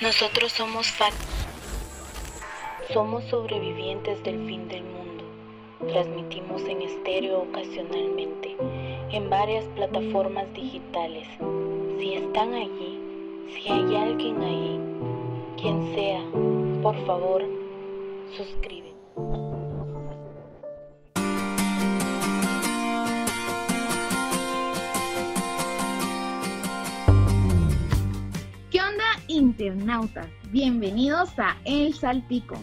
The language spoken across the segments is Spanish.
Nosotros somos FAT. Somos sobrevivientes del fin del mundo. Transmitimos en estéreo ocasionalmente, en varias plataformas digitales. Si están allí, si hay alguien ahí, quien sea, por favor, suscríbete. Internautas, bienvenidos a El Saltico,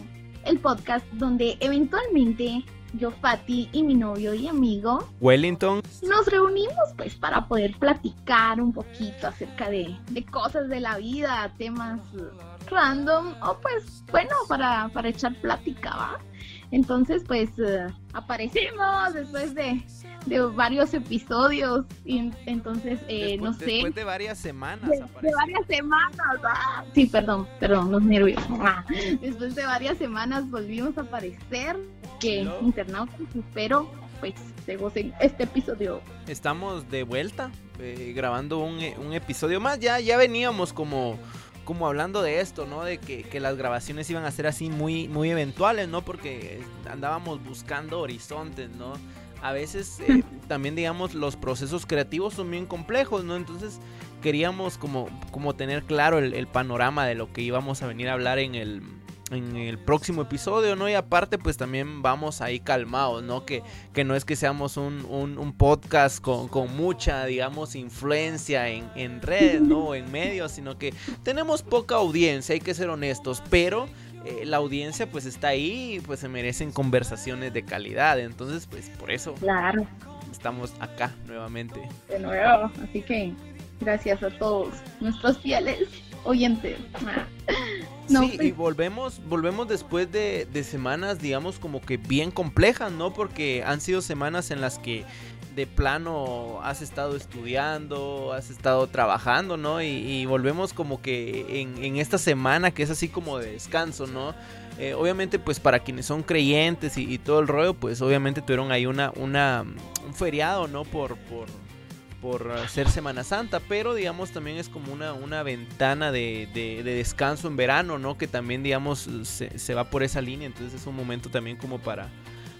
el podcast donde eventualmente yo, Fati y mi novio y amigo Wellington. nos reunimos pues para poder platicar un poquito acerca de, de cosas de la vida, temas random o pues bueno, para, para echar plática, ¿va? Entonces pues uh, aparecemos después de de varios episodios y entonces eh, no sé. después de varias semanas de, varias semanas ah, sí perdón perdón los nervios. Ah, después de varias semanas volvimos a aparecer que internautas espero pues se gocen este episodio. Estamos de vuelta eh, grabando un, un, episodio más. Ya ya veníamos como como hablando de esto, ¿no? De que, que, las grabaciones iban a ser así muy, muy eventuales, ¿no? Porque andábamos buscando horizontes, ¿no? a veces eh, también digamos los procesos creativos son bien complejos, ¿no? Entonces queríamos como, como tener claro el, panorama de lo que íbamos a venir a hablar en el, en el próximo episodio, ¿no? Y aparte, pues también vamos ahí calmados, ¿no? Que, que no es que seamos un, un, podcast con, con, mucha, digamos, influencia en, en redes, ¿no? O en medios, sino que tenemos poca audiencia, hay que ser honestos, pero eh, la audiencia pues está ahí y pues se merecen conversaciones de calidad. Entonces, pues por eso claro. estamos acá nuevamente. De nuevo, así que gracias a todos nuestros fieles oyentes. No, sí, y pues. volvemos, volvemos después de, de, semanas, digamos, como que bien complejas, ¿no? Porque han sido semanas en las que de plano has estado estudiando, has estado trabajando, ¿no? Y, volvemos como que en, esta semana que es así como de descanso, ¿no? Eh, obviamente pues para quienes son creyentes y, todo el rollo, pues obviamente tuvieron ahí una, una, un feriado, ¿no? Por, por, por ser Semana Santa, pero digamos también es como una, una ventana de, de, descanso en verano, ¿no? Que también digamos se, se va por esa línea, entonces es un momento también como para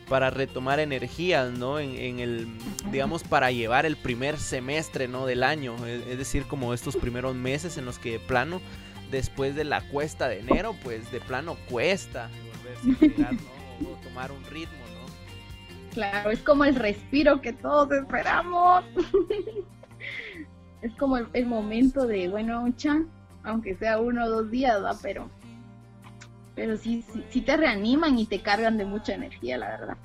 para retomar energías, ¿no? En, el, digamos, para llevar el primer semestre, ¿no? Del año, es, decir, como estos primeros meses en los que de plano, después de la cuesta de enero, pues de plano cuesta volverse a llegar, ¿no? O tomar un ritmo. Claro, es como el respiro que todos esperamos. es como el, momento de, bueno, chan, aunque sea uno o dos días, ¿va? Pero pero sí, sí, te reaniman y te cargan de mucha energía, la verdad.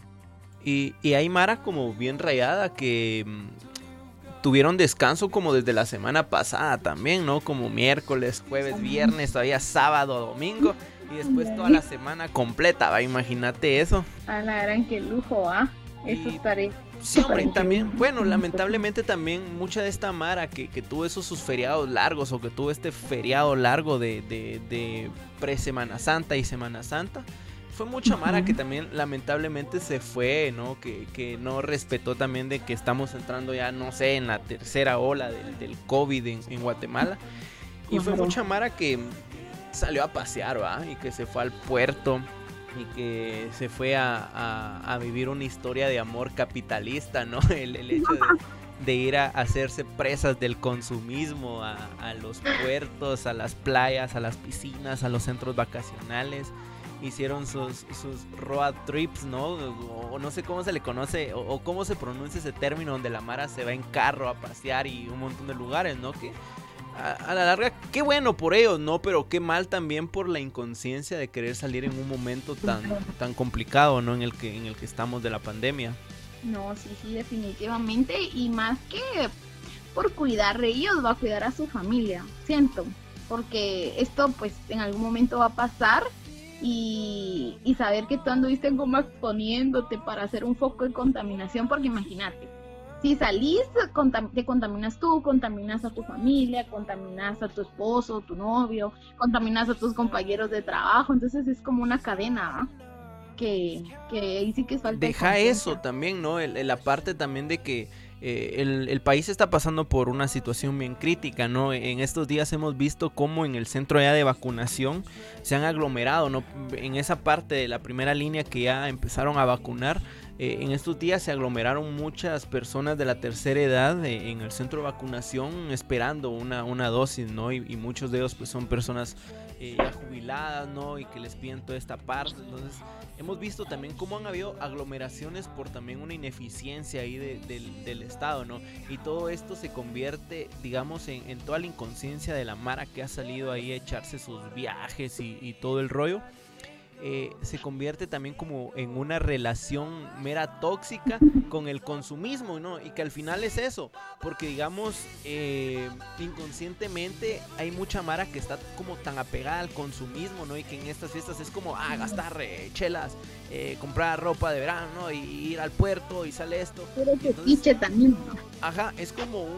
Y, y hay Mara como bien rayada que mm, tuvieron descanso como desde la semana pasada también, ¿no? Como miércoles, jueves, viernes, todavía sábado, domingo. Y después toda la semana completa, ¿va? Imagínate eso. A la gran que lujo, ¿ah? Eso estaré Sí, hombre, también, bueno, lamentablemente también mucha de esta Mara que, tuvo esos sus feriados largos o que tuvo este feriado largo de, de, pre-Semana Santa y Semana Santa, fue mucha Mara que también lamentablemente se fue, ¿no? Que, no respetó también de que estamos entrando ya, no sé, en la tercera ola del, COVID en, Guatemala. Y fue mucha Mara que salió a pasear, ¿va? Y que se fue al puerto y que se fue a, vivir una historia de amor capitalista, ¿no? El, hecho de, ir a hacerse presas del consumismo a, los puertos, a las playas, a las piscinas, a los centros vacacionales. Hicieron sus, sus road trips, ¿no? O, no sé cómo se le conoce, o, cómo se pronuncia ese término donde la Mara se va en carro a pasear y un montón de lugares, ¿no? Que a, la larga, qué bueno por ellos, ¿no? Pero qué mal también por la inconsciencia de querer salir en un momento tan, tan complicado, ¿no? En el que, en el que estamos de la pandemia. No, sí, sí, definitivamente. Y más que por cuidar de ellos, va a cuidar a su familia, siento. Porque esto, pues, en algún momento va a pasar. Y, y saber que tú anduviste como exponiéndote para hacer un foco de contaminación, porque imagínate, si salís, te contaminas tú, contaminas a tu familia, contaminas a tu esposo, tu novio, contaminas a tus compañeros de trabajo, entonces es como una cadena que, que ahí sí que falta. Deja eso también, ¿no? la parte también de que eh, el, país está pasando por una situación bien crítica, ¿no? En estos días hemos visto cómo en el centro ya de vacunación se han aglomerado, ¿no? En esa parte de la primera línea que ya empezaron a vacunar, eh, en estos días se aglomeraron muchas personas de la tercera edad eh, en el centro de vacunación esperando una, una dosis, ¿no? Y, y muchos de ellos pues son personas eh, ya jubiladas, ¿no? Y que les piden toda esta parte. Entonces, hemos visto también cómo han habido aglomeraciones por también una ineficiencia ahí del Estado, ¿no? Y todo esto se convierte, digamos, en, toda la inconsciencia de la Mara que ha salido ahí a echarse sus viajes y todo el rollo. Eh, se convierte también como en una relación mera tóxica con el consumismo, ¿no? Y que al final es eso, porque digamos, eh, inconscientemente hay mucha mara que está como tan apegada al consumismo, ¿no? Y que en estas fiestas es como, ah, gastar eh, chelas, comprar ropa de verano, ¿no? Y ir al puerto y sale esto. Pero fetiche también, Ajá, es como un,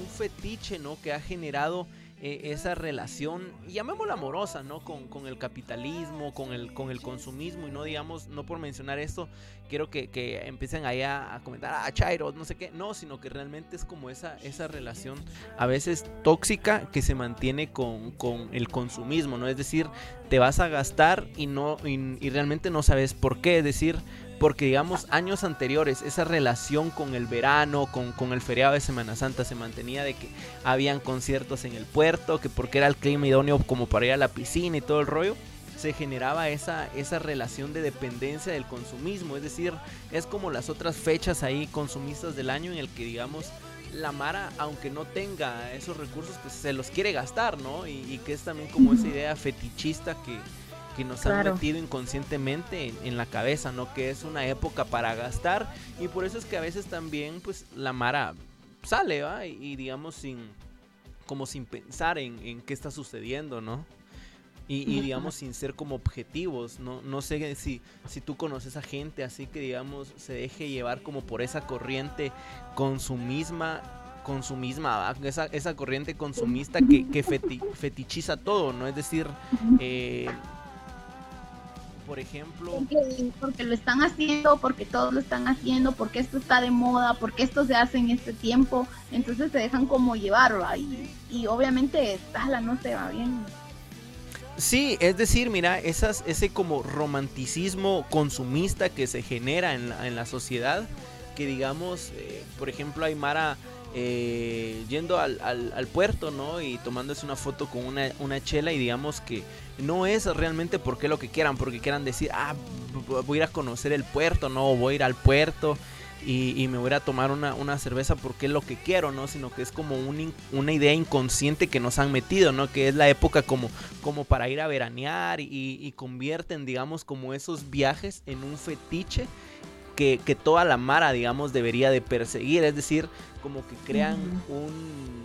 un fetiche, ¿no? Que ha generado e, esa relación, llamémosla amorosa, ¿no? Con, con, el capitalismo, con el, con el consumismo y no digamos, no por mencionar esto, quiero que, que empiecen allá a comentar, ah, Chairo, no sé qué, no, sino que realmente es como esa, esa relación a veces tóxica que se mantiene con, con el consumismo, ¿no? Es decir, te vas a gastar y, no, y realmente no sabes por qué, es decir, porque digamos años anteriores esa relación con el verano, con, el feriado de Semana Santa se mantenía de que habían conciertos en el puerto, que porque era el clima idóneo como para ir a la piscina y todo el rollo, se generaba esa, esa relación de dependencia del consumismo, es decir, es como las otras fechas ahí consumistas del año en el que digamos la Mara, aunque no tenga esos recursos, pues se los quiere gastar, ¿no? Y, y que es también como esa idea fetichista que, que nos han metido inconscientemente en, la cabeza, ¿no? Que es una época para gastar y por eso es que a veces también, pues, la Mara sale, ¿va? Y, digamos sin, como sin pensar en, qué está sucediendo, ¿no? Y, digamos sin ser como objetivos, no, no sé si, si tú conoces a gente así que digamos se deje llevar como por esa corriente con su misma con su misma, esa, esa corriente consumista que, que fetichiza todo, ¿no? Es decir, eh, por ejemplo. Porque, lo están haciendo, porque todos lo están haciendo, porque esto está de moda, porque esto se hace en este tiempo. Entonces se dejan como llevar, y, y obviamente, la no se va bien. Sí, es decir, mira, esas, ese como romanticismo consumista que se genera en la, en la sociedad, que digamos, eh, por ejemplo, Aymara eh, yendo al, puerto, ¿no? Y tomándose una foto con una, chela y digamos que no es realmente porque lo que quieran, porque quieran decir, ah, voy a ir a conocer el puerto, ¿no? Voy a ir al puerto y, me voy a tomar una, una, cerveza porque es lo que quiero, ¿no? Sino que es como un, una idea inconsciente que nos han metido, ¿no? Que es la época como, como para ir a veranear y, y convierten, digamos, como esos viajes en un fetiche que, que, toda la Mara, digamos, debería de perseguir. Es decir, como que crean un,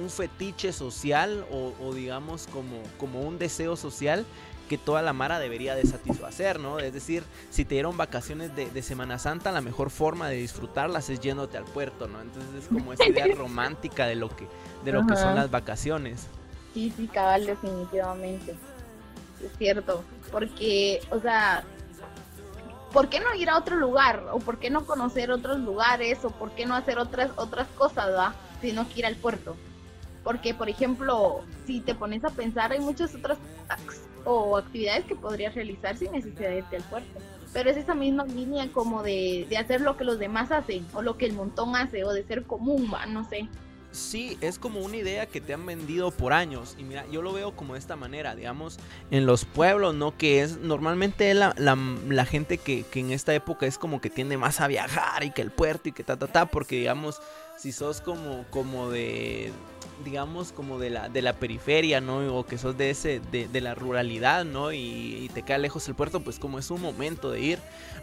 un, fetiche social o, digamos como, como un deseo social que toda la Mara debería de satisfacer, ¿no? Es decir, si te dieron vacaciones de, de, Semana Santa, la mejor forma de disfrutarlas es yéndote al puerto, ¿no? Entonces es como esa idea romántica de lo que, de lo que son las vacaciones. Sí, sí, cabal, definitivamente. Es cierto, porque, o sea, ¿por qué no ir a otro lugar? ¿O por qué no conocer otros lugares? ¿O por qué no hacer otras, otras cosas, va? Sino que ir al puerto. Porque, por ejemplo, si te pones a pensar, hay muchas otras o actividades que podrías realizar sin necesidad de irte al puerto. Pero es esa misma línea como de, de hacer lo que los demás hacen, o lo que el montón hace, o de ser común, va, no sé. Sí, es como una idea que te han vendido por años. Y mira, yo lo veo como de esta manera, digamos, en los pueblos, ¿no? Que es normalmente la, la, gente que, que, en esta época es como que tiende más a viajar y que el puerto y que ta, ta, ta, porque digamos, si sos como, como de, digamos, como de la, de la periferia, ¿no? O que sos de, ese, de, de la ruralidad, ¿no? Y, y te queda lejos el puerto, pues como es un momento de ir.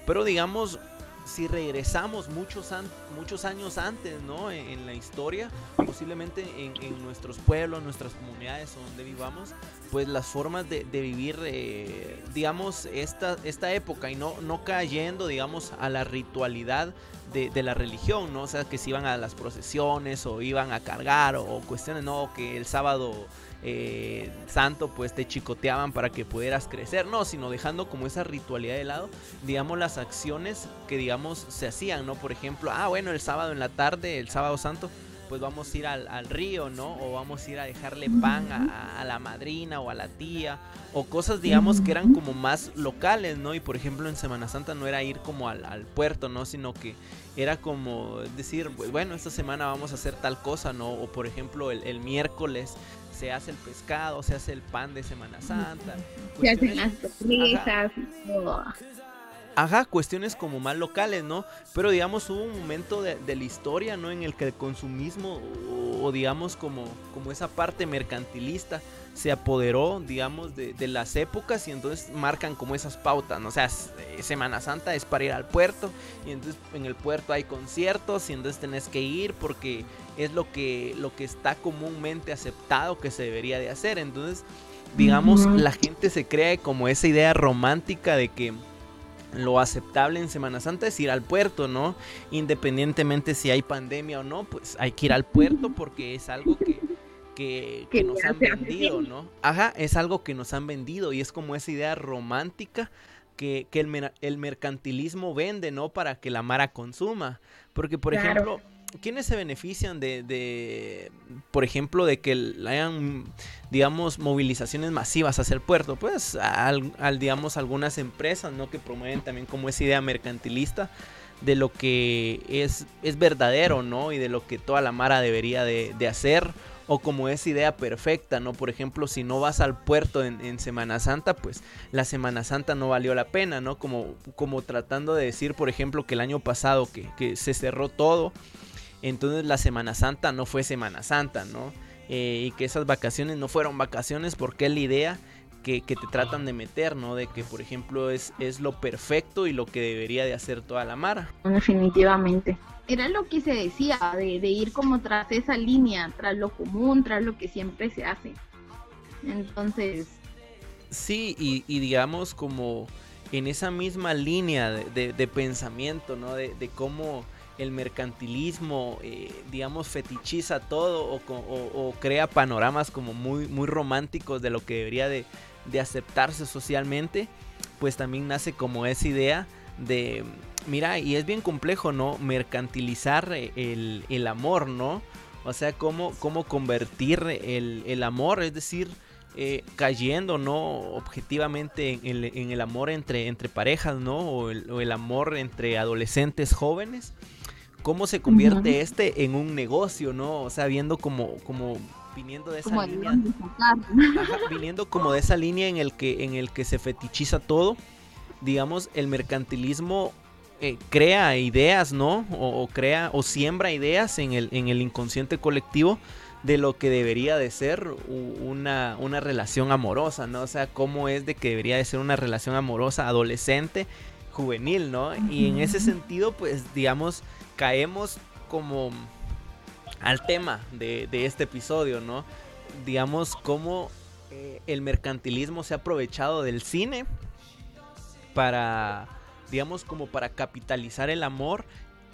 Pero digamos, si regresamos muchos, muchos años antes, ¿no? En, la historia, posiblemente en, nuestros pueblos, nuestras comunidades donde vivamos, pues las formas de, vivir, eh, digamos, esta, esta época y no, no cayendo, digamos, a la ritualidad de, la religión, ¿no? O sea, que si iban a las procesiones o iban a cargar o, cuestiones, ¿no? Que el sábado eh, santo pues te chicoteaban para que pudieras crecer, no, sino dejando como esa ritualidad de lado, digamos las acciones que digamos se hacían, ¿no? Por ejemplo, ah bueno, el sábado en la tarde, el sábado santo, pues vamos a ir al, río, ¿no? O vamos a ir a dejarle pan a, la madrina o a la tía, o cosas, digamos, que eran como más locales, ¿no? Y por ejemplo en Semana Santa no era ir como al, puerto, ¿no? Sino que era como decir, bueno, esta semana vamos a hacer tal cosa, ¿no? O por ejemplo el, miércoles se hace el pescado, se hace el pan de Semana Santa. Se hacen las torrijas y todo ajá, cuestiones como más locales, ¿no? Pero digamos hubo un momento de, la historia, ¿no? En el que el consumismo o, digamos como, como esa parte mercantilista se apoderó, digamos, de, las épocas y entonces marcan como esas pautas, ¿no? O sea, eh, Semana Santa es para ir al puerto y entonces en el puerto hay conciertos y entonces tenés que ir porque es lo que, lo que está comúnmente aceptado que se debería de hacer. Entonces, digamos, la gente se crea como esa idea romántica de que lo aceptable en Semana Santa es ir al puerto, ¿no? Independientemente si hay pandemia o no, pues hay que ir al puerto porque es algo que, que, nos han vendido, ¿no? Ajá, es algo que nos han vendido y es como esa idea romántica que, el, el, mercantilismo vende, ¿no? Para que la Mara consuma. Porque, por ejemplo ¿quiénes se benefician de, por ejemplo, de que hayan, digamos, movilizaciones masivas hacia el puerto? Pues, al, digamos, algunas empresas, ¿no? Que promueven también como esa idea mercantilista de lo que es, es verdadero, ¿no? Y de lo que toda la Mara debería de, hacer o como esa idea perfecta, ¿no? Por ejemplo, si no vas al puerto en, Semana Santa, pues la Semana Santa no valió la pena, ¿no? Como, como tratando de decir, por ejemplo, que el año pasado que, se cerró todo entonces la Semana Santa no fue Semana Santa, ¿no? Eh, y que esas vacaciones no fueron vacaciones porque la idea que, te tratan de meter, ¿no? De que, por ejemplo, es, es lo perfecto y lo que debería de hacer toda la Mara. Definitivamente. Era lo que se decía, de, ir como tras esa línea, tras lo común, tras lo que siempre se hace. Entonces... Sí, y, digamos como en esa misma línea de, pensamiento, ¿no? de cómo el mercantilismo, eh, digamos, fetichiza todo o, crea panoramas como muy, muy románticos de lo que debería de, aceptarse socialmente, pues también nace como esa idea de, mira, y es bien complejo, ¿no? Mercantilizar el, amor, ¿no? O sea, cómo, cómo convertir el, amor, es decir, eh, cayendo, ¿no? Objetivamente en el, amor entre, entre parejas, ¿no? O el, o el amor entre adolescentes jóvenes cómo se convierte este en un negocio, ¿no? O sea, viendo como, como viniendo de esa línea, viniendo como de esa línea en el que, en el que se fetichiza todo, digamos, el mercantilismo eh, crea ideas, ¿no? O, crea o siembra ideas en el, en el inconsciente colectivo de lo que debería de ser una, una relación amorosa, ¿no? O sea, cómo es de que debería de ser una relación amorosa adolescente, juvenil, ¿no? Y en ese sentido, pues, digamos, caemos como al tema de, este episodio, ¿no? Digamos, cómo eh, el mercantilismo se ha aprovechado del cine para, digamos, como para capitalizar el amor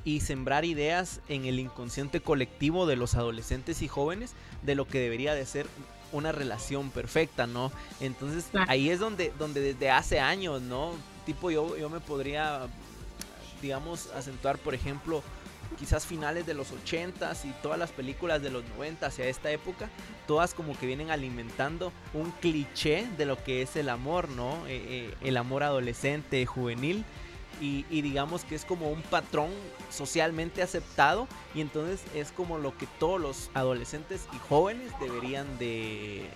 y sembrar ideas en el inconsciente colectivo de los adolescentes y jóvenes de lo que debería de ser una relación perfecta, ¿no? Entonces ahí es donde, donde desde hace años, ¿no? Tipo yo, yo me podría digamos, acentuar, por ejemplo, quizás finales de los 80s y todas las películas de los 90 hacia esta época, todas como que vienen alimentando un cliché de lo que es el amor, ¿no? Eh, eh, el amor adolescente, juvenil. Y, digamos que es como un patrón socialmente aceptado y entonces es como lo que todos los adolescentes y jóvenes deberían de,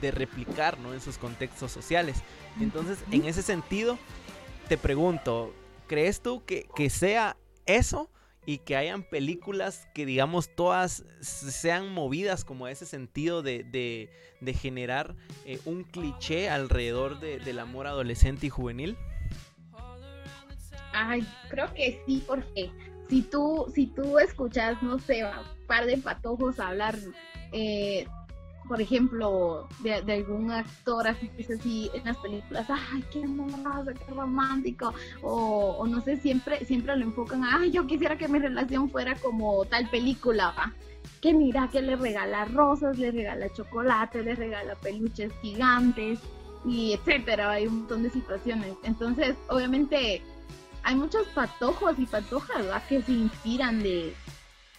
de replicar ¿no? en sus contextos sociales. Entonces, en ese sentido, te pregunto, ¿crees tú que, sea eso? Y que hayan películas que, digamos, todas sean movidas como ese sentido de, generar eh, un cliché alrededor del amor adolescente y juvenil. Ay, creo que sí, porque si tú, si tú escuchas, no sé, un par de patojos hablar eh, por ejemplo, de, algún actor así que en las películas, ay, qué hermoso, qué romántico, o, no sé, siempre, siempre lo enfocan, ay, yo quisiera que mi relación fuera como tal película, que mira que le regala rosas, le regala chocolate, le regala peluches gigantes y etcétera, hay un montón de situaciones. Entonces, obviamente hay muchos patojos y patojas que se inspiran de,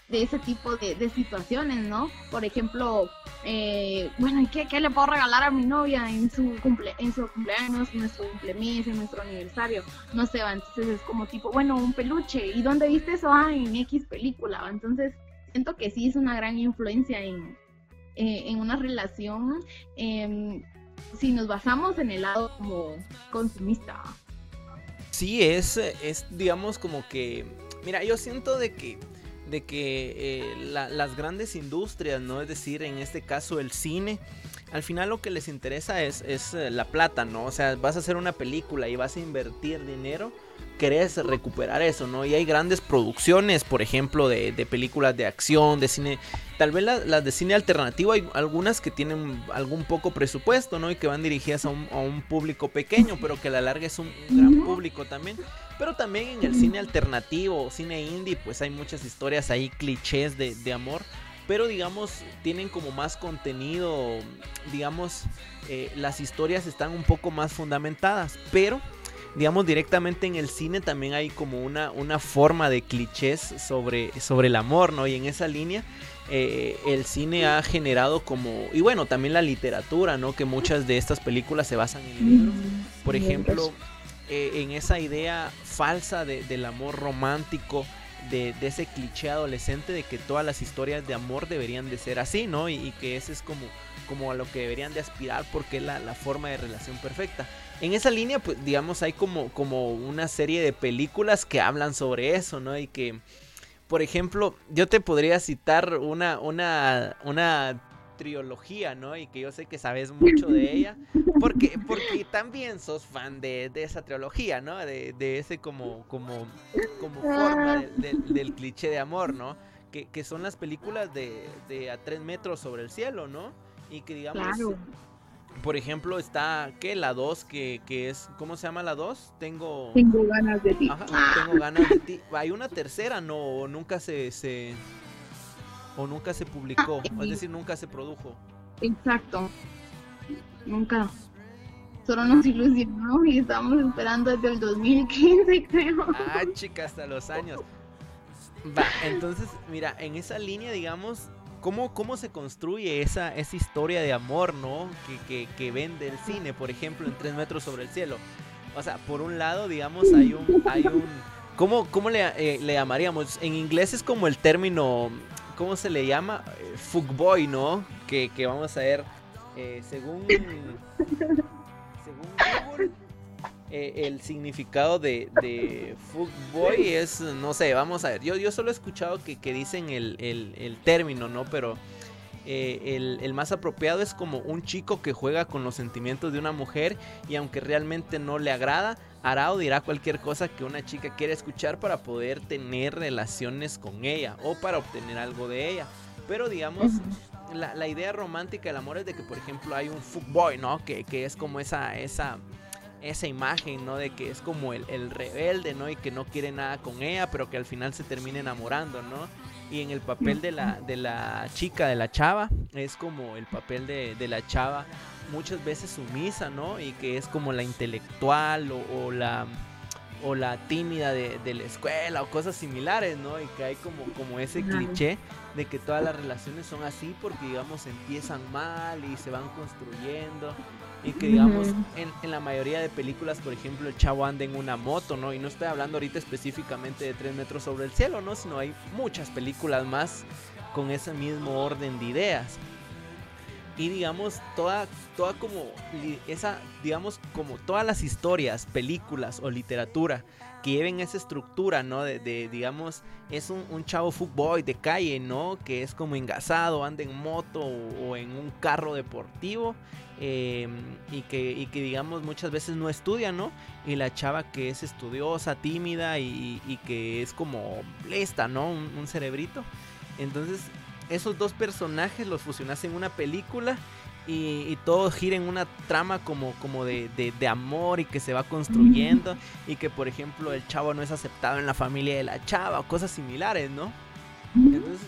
de ese tipo de, situaciones, ¿no? Por ejemplo, eh, bueno, ¿qué, ¿qué, le puedo regalar a mi novia en su cumple en su cumpleaños, en nuestro cumpleaños, en nuestro aniversario? No sé, entonces es como tipo, bueno, un peluche, ¿y dónde viste eso? Ah, en X película, entonces siento que sí es una gran influencia en, eh, en una relación em, si nos basamos en el lado como consumista. Sí, es, es digamos como que, mira, yo siento de que de que eh, las grandes industrias, ¿no? Es decir, en este caso el cine, al final lo que les interesa es, es eh, la plata, ¿no? O sea, vas a hacer una película y vas a invertir dinero, querés recuperar eso, ¿no? Y hay grandes producciones, por ejemplo, de, películas de acción, de cine. Tal vez las de cine alternativo hay algunas que tienen algún poco presupuesto, ¿no? Y que van dirigidas a un, público pequeño, pero que a la larga es un gran público también. Pero también en el cine alternativo, cine indie, pues hay muchas historias ahí, clichés de, de amor pero digamos tienen como más contenido, digamos eh, las historias están un poco más fundamentadas, pero digamos directamente en el cine también hay como una, una forma de clichés sobre, sobre el amor, ¿no? Y en esa línea eh, el cine ha generado como, y bueno, también la literatura, ¿no? Que muchas de estas películas se basan en libros. Por ejemplo, eh, en esa idea falsa del amor romántico de, ese cliché adolescente de que todas las historias de amor deberían de ser así, ¿no? Y, que ese es como, como a lo que deberían de aspirar porque es la, forma de relación perfecta. En esa línea, pues digamos, hay como, como una serie de películas que hablan sobre eso, ¿no? Y que, por ejemplo, yo te podría citar una, una, una trilogía, ¿no? Y que yo sé que sabes mucho de ella, porque, porque también sos fan de, esa trilogía, ¿no? De, ese como, como, como forma del, cliché de amor, ¿no? Que, son las películas de, a tres metros sobre el cielo, ¿no? Y que digamos... Por ejemplo, está, ¿qué? La 2, que, que, es, ¿cómo se llama la 2? Tengo... Tengo ganas de ti. tengo ganas de ti. Hay una tercera, no, nunca se, se, o nunca se publicó, ah, es decir, nunca se produjo. Exacto, nunca. Solo nos ilusionó y estamos esperando desde el 2015, creo. Ah, chica, hasta los años. Va, entonces, mira, en esa línea, digamos, ¿cómo, cómo se construye esa, esa historia de amor, ¿no? Que, que, vende el cine, por ejemplo, en Tres metros sobre el cielo. O sea, por un lado, digamos, hay un... Hay un ¿Cómo, cómo le, eh, le llamaríamos? En inglés es como el término ¿cómo se le llama? Eh, Fugboy, ¿no? Que, vamos a ver, eh, según, según Google, eh, el significado de, de es, no sé, vamos a ver, yo, yo solo he escuchado que, dicen el, término, ¿no? Pero el, el, más apropiado es como un chico que juega con los sentimientos de una mujer y aunque realmente no le agrada, hará o dirá cualquier cosa que una chica quiera escuchar para poder tener relaciones con ella o para obtener algo de ella. Pero digamos, la, idea romántica del amor es de que, por ejemplo, hay un fuckboy, ¿no? Que, que es como esa, esa, esa imagen, ¿no? De que es como el, el, rebelde, ¿no? Y que no quiere nada con ella, pero que al final se termina enamorando, ¿no? Y en el papel de la, de la chica, de la chava, es como el papel de, de la chava muchas veces sumisa, ¿no? Y que es como la intelectual o, la o la tímida de, la escuela o cosas similares, ¿no? Y que hay como, como ese cliché de que todas las relaciones son así porque, digamos, empiezan mal y se van construyendo. Y que, digamos, en, en, la mayoría de películas, por ejemplo, el chavo anda en una moto, ¿no? Y no estoy hablando ahorita específicamente de tres metros sobre el cielo, ¿no? Sino hay muchas películas más con ese mismo orden de ideas y digamos toda toda como esa digamos como todas las historias películas o literatura que lleven esa estructura no de, digamos es un, chavo footboy de calle no que es como engasado anda en moto o, en un carro deportivo em, y que y que digamos muchas veces no estudia no y la chava que es estudiosa tímida y, que es como lista no un, un cerebrito. Entonces esos dos personajes los fusionas en una película y, todo gira en una trama como, como de, amor y que se va construyendo y que por ejemplo el chavo no es aceptado en la familia de la chava o cosas similares, ¿no? Entonces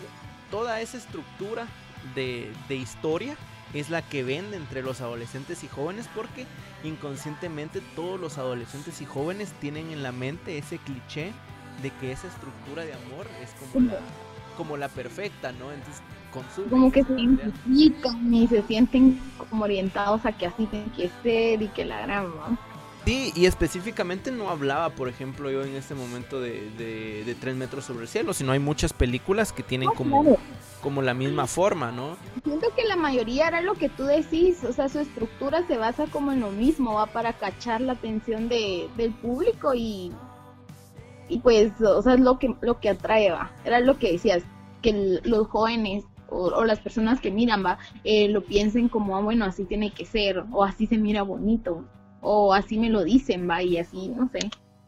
toda esa estructura de, de historia es la que vende entre los adolescentes y jóvenes porque inconscientemente todos los adolescentes y jóvenes tienen en la mente ese cliché de que esa estructura de amor es como la, como la perfecta, ¿no? Entonces consumen. Como que se identifican y se sienten como orientados a que así tienen que ser y que la gran, ¿no? Sí, y específicamente no hablaba, por ejemplo, yo en este momento de, de, Tres metros sobre el cielo, sino hay muchas películas que tienen como, como la misma forma, ¿no? Siento que la mayoría era lo que tú decís, o sea, su estructura se basa como en lo mismo, va para cachar la atención de, del público y, y pues, o sea, es lo que, lo que atrae, va. Era lo que decías, que los jóvenes o, las personas que miran, va, eh, lo piensen como, ah, bueno, así tiene que ser, o así se mira bonito o así me lo dicen, va, y así, no sé.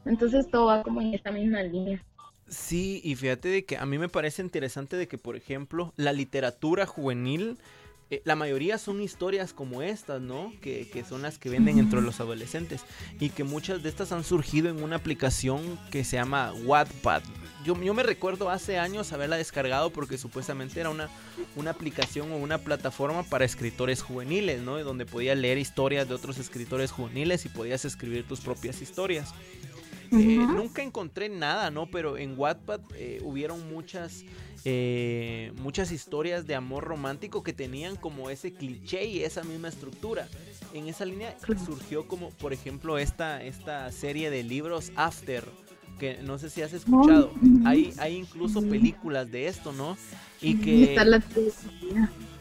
Entonces todo va como en esta misma línea. Sí, y fíjate de que a mí me parece interesante de que, por ejemplo, la literatura juvenil, eh, la mayoría son historias como estas, ¿no? Que, que, son las que venden entre los adolescentes. Y que muchas de estas han surgido en una aplicación que se llama Wattpad yo, me recuerdo hace años haberla descargado porque supuestamente era una, una aplicación o una plataforma para escritores juveniles, ¿no? Donde podías leer historias de otros escritores juveniles y podías escribir tus propias historias. Eh, nunca encontré nada, ¿no? Pero en Wattpad eh, hubieron muchas, eh, muchas historias de amor romántico que tenían como ese cliché y esa misma estructura. En esa línea surgió como, por ejemplo, esta, esta serie de libros After que no sé si has escuchado. Hay, hay incluso películas de esto, ¿no? Y que...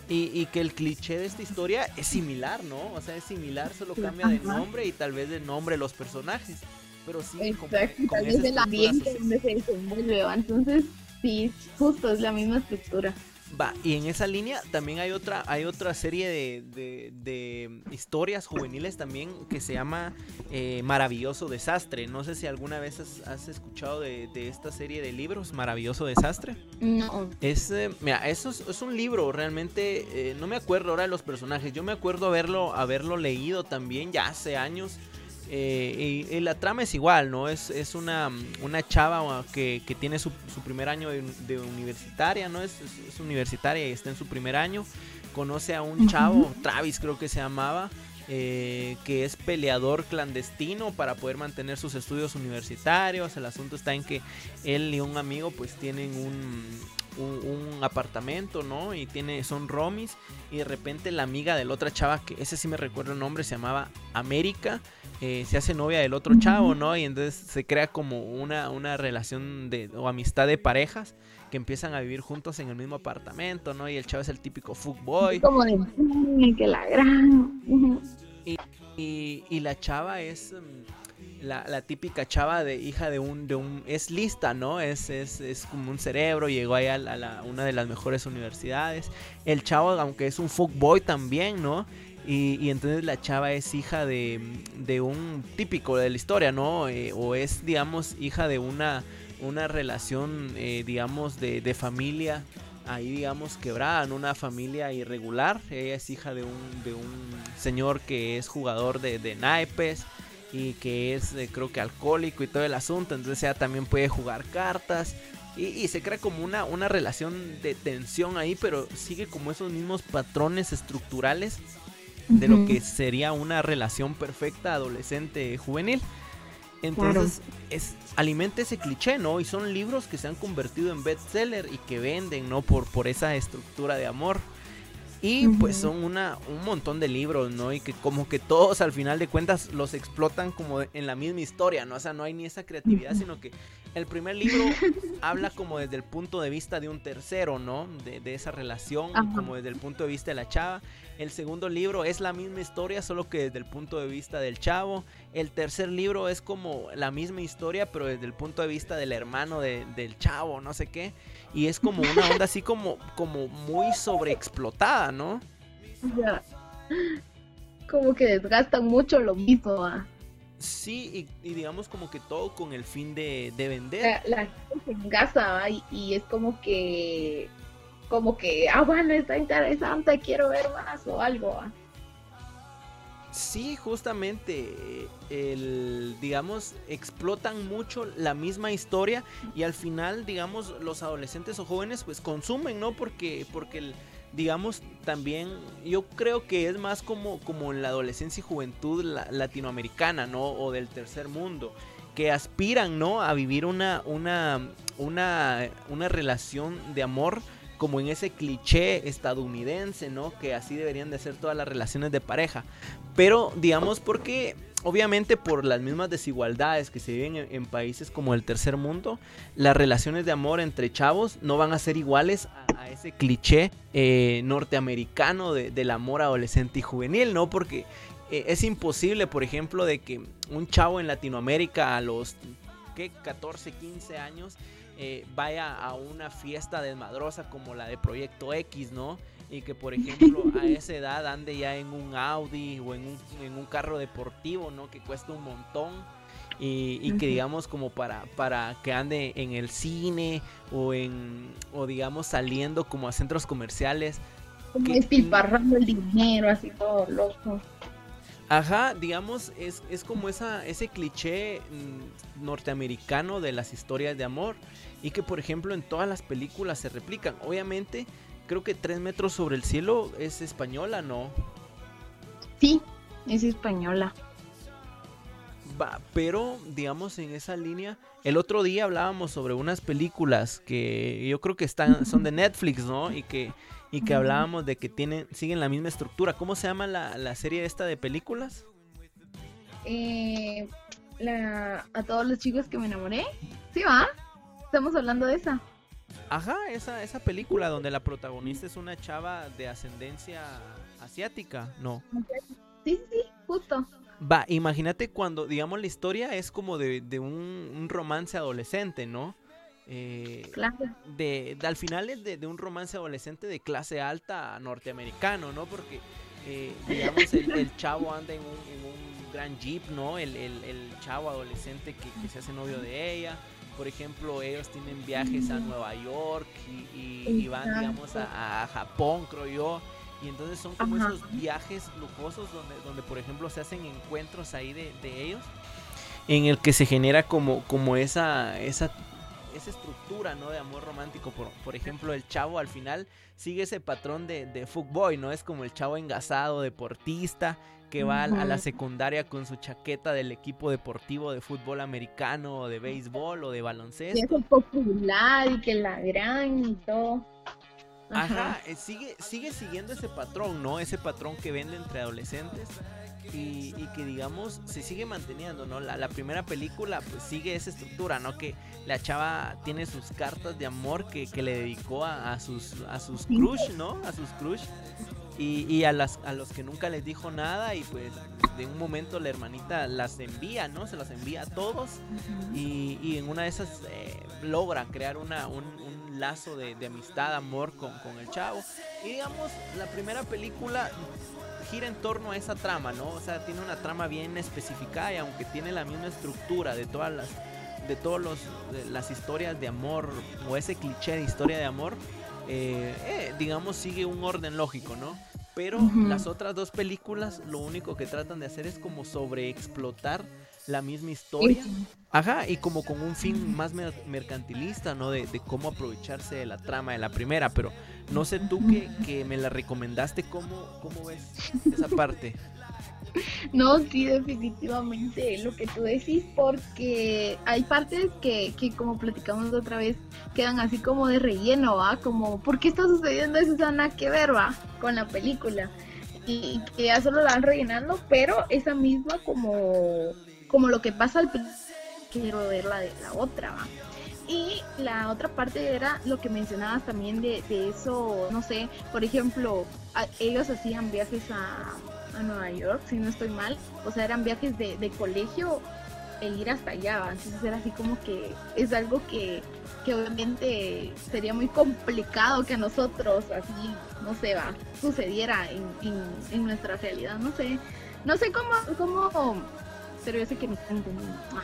Y, y, que el cliché de esta historia es similar, ¿no? O sea, es similar, solo cambia de nombre y tal vez de nombre los personajes. Pero sí, Exacto, tal vez el ambiente donde se desenvuelve, entonces sí, justo es la misma estructura. Va, y en esa línea también hay otra, hay otra serie de, historias juveniles también que se llama eh, Maravilloso Desastre. No sé si alguna vez has, escuchado de, esta serie de libros, Maravilloso Desastre. No. Es, eh, mira, eso es, un libro, realmente, eh, no me acuerdo ahora de los personajes. Yo me acuerdo haberlo, haberlo leído también ya hace años. Eh, y, la trama es igual, ¿no? Es, es una, una chava que, que tiene su, su, primer año de, universitaria, ¿no? Es, es, universitaria y está en su primer año. Conoce a un chavo, Travis creo que se llamaba, eh, que es peleador clandestino para poder mantener sus estudios universitarios. El asunto está en que él y un amigo pues tienen un, un, apartamento, ¿no? Y tiene, son romis. Y de repente la amiga de la otra chava, que ese sí me recuerdo el nombre, se llamaba América. Eh, se hace novia del otro chavo, ¿no? Y entonces se crea como una, una relación de, o amistad de parejas que empiezan a vivir juntos en el mismo apartamento, ¿no? Y el chavo es el típico fuckboy. Como de que la gran. Y, y, la chava es mm, la, típica chava de hija de un, de un es lista, ¿no? Es, es, es como un cerebro, llegó ahí a, la, una de las mejores universidades. El chavo, aunque es un fuckboy también, ¿no? Y, entonces la chava es hija de, un típico de la historia, ¿no? Eh, o es, digamos, hija de una, una relación, eh, digamos, de, de, familia, ahí, digamos, quebrada, en una familia irregular. Ella es hija de un, de un señor que es jugador de, de naipes y que es, eh, creo que, alcohólico y todo el asunto. Entonces ella también puede jugar cartas. Y, y, se crea como una, una relación de tensión ahí, pero sigue como esos mismos patrones estructurales de lo que sería una relación perfecta adolescente juvenil. Entonces, es, alimenta ese cliché, ¿no? Y son libros que se han convertido en bestseller y que venden, ¿no? Por, por esa estructura de amor. Y pues son una, un montón de libros, ¿no? Y que como que todos al final de cuentas los explotan como en la misma historia, ¿no? O sea, no hay ni esa creatividad, sino que el primer libro habla como desde el punto de vista de un tercero, ¿no? De, de esa relación, como desde el punto de vista de la chava. El segundo libro es la misma historia, solo que desde el punto de vista del chavo. El tercer libro es como la misma historia, pero desde el punto de vista del hermano del chavo, no sé qué. Y es como una onda así como, como muy sobreexplotada, ¿no? Ya. Como que desgastan mucho lo mismo. ¿ah? Sí, y, digamos como que todo con el fin de, vender. La, gente se engasa y, y es como que como que, ah, bueno, está interesante, quiero ver más o algo. Sí, justamente, el, digamos, explotan mucho la misma historia y al final, digamos, los adolescentes o jóvenes pues consumen, ¿no? Porque, porque el, digamos, también yo creo que es más como, como en la adolescencia y juventud latinoamericana, ¿no? O del tercer mundo, que aspiran, ¿no? A vivir una, una, una, una relación de amor como en ese cliché estadounidense, ¿no? Que así deberían de ser todas las relaciones de pareja. Pero digamos porque obviamente por las mismas desigualdades que se viven en, países como el tercer mundo, las relaciones de amor entre chavos no van a ser iguales a, ese cliché eh, norteamericano del amor adolescente y juvenil, ¿no? Porque eh, es imposible, por ejemplo, de que un chavo en Latinoamérica a los ¿qué? 14, 15 años eh, vaya a una fiesta desmadrosa como la de Proyecto X, ¿no? Y que, por ejemplo, a esa edad ande ya en un Audi o en un, carro deportivo, ¿no? Que cuesta un montón. Y, que digamos como para, para que ande en el cine o en o digamos saliendo como a centros comerciales como despilfarrando el dinero así todo loco Ajá, digamos, es, es como esa, ese cliché mm, norteamericano de las historias de amor y que por ejemplo en todas las películas se replican. Obviamente, creo que Tres metros sobre el cielo es española, ¿no? Sí, es española. Va, pero digamos en esa línea, el otro día hablábamos sobre unas películas que yo creo que están, son de Netflix, ¿no? Y que y que hablábamos de que tienen, siguen la misma estructura. ¿Cómo se llama la, serie esta de películas? Eh, la, a todos los chicos que me enamoré. Sí, va. Estamos hablando de esa. Ajá, esa, esa película donde la protagonista es una chava de ascendencia asiática, ¿no? Sí, sí, justo. Va, imagínate cuando, digamos, la historia es como de, de un, un, romance adolescente, ¿no? Eh, de, al final es de, un romance adolescente de clase alta norteamericano, ¿no? Porque, eh, digamos, el, chavo anda en un, gran jeep, ¿no? El, chavo adolescente que, se hace novio de ella. Por ejemplo, ellos tienen viajes a Nueva York y, van, digamos, a, Japón, creo yo. Y entonces son como esos viajes lujosos donde, donde, por ejemplo, se hacen encuentros ahí de, de ellos en el que se genera como, como esa, esa esa estructura, ¿no? De amor romántico. Por, por ejemplo, el chavo al final sigue ese patrón de, de fuckboy, ¿no? Es como el chavo engasado, deportista, que va a, la secundaria con su chaqueta del equipo deportivo de fútbol americano, o de béisbol, o de baloncesto. es popular y que la gran y todo. Ajá, eh, sigue, sigue siguiendo ese patrón, ¿no? Ese patrón que vende entre adolescentes y, que digamos se sigue manteniendo, ¿no? La, primera película pues sigue esa estructura, ¿no? Que la chava tiene sus cartas de amor que, le dedicó a, sus, a sus crush, ¿no? A sus crush. Y, a, las, a los que nunca les dijo nada y pues de un momento la hermanita las envía, ¿no? Se las envía a todos y, en una de esas eh, logra crear una, un, lazo de, amistad, amor con, con el chavo. Y digamos, la primera película gira en torno a esa trama, ¿no? O sea, tiene una trama bien especificada y aunque tiene la misma estructura de todas las de todos los las historias de amor o ese cliché de historia de amor, eh, eh, digamos sigue un orden lógico, ¿no? Pero las otras dos películas lo único que tratan de hacer es como sobreexplotar la misma historia. Ajá, y como con un fin más mercantilista, ¿no? De, de, cómo aprovecharse de la trama de la primera, pero no sé tú que, que me la recomendaste, ¿cómo, ¿cómo ves esa parte? No, sí, definitivamente lo que tú decís, porque hay partes que, que como platicamos otra vez, quedan así como de relleno, ¿va? Como, ¿por qué está sucediendo eso? Nada que ver, ¿va? Con la película. Y que ya solo la van rellenando, pero esa misma como, como lo que pasa al quiero ver la de la otra, ¿va? Y la otra parte era lo que mencionabas también de, de eso, no sé, por ejemplo, ellos hacían viajes a, a, Nueva York, si no estoy mal, o sea, eran viajes de, de colegio el ir hasta allá, entonces era así como que es algo que, que obviamente sería muy complicado que a nosotros así, no sé, va, sucediera en, en, en nuestra realidad, no sé, no sé cómo, cómo, pero yo que me están entendiendo. Ah,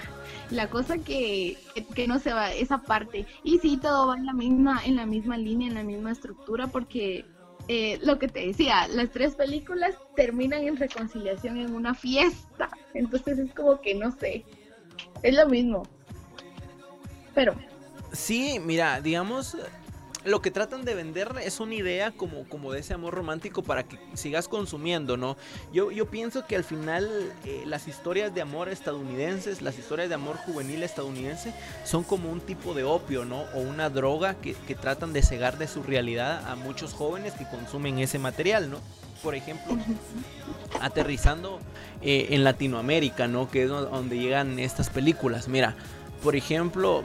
la cosa que, que, no se va esa parte y sí todo va en la misma en la misma línea en la misma estructura porque eh, lo que te decía, las tres películas terminan en reconciliación en una fiesta. Entonces es como que no sé, es lo mismo. Pero. Sí, mira, digamos, lo que tratan de vender es una idea como, como de ese amor romántico para que sigas consumiendo, ¿no? Yo, yo pienso que al final eh, las historias de amor estadounidenses, las historias de amor juvenil estadounidense, son como un tipo de opio, ¿no? O una droga que, tratan de cegar de su realidad a muchos jóvenes que consumen ese material, ¿no? Por ejemplo, aterrizando eh, en Latinoamérica, ¿no? Que es donde llegan estas películas. Mira, por ejemplo,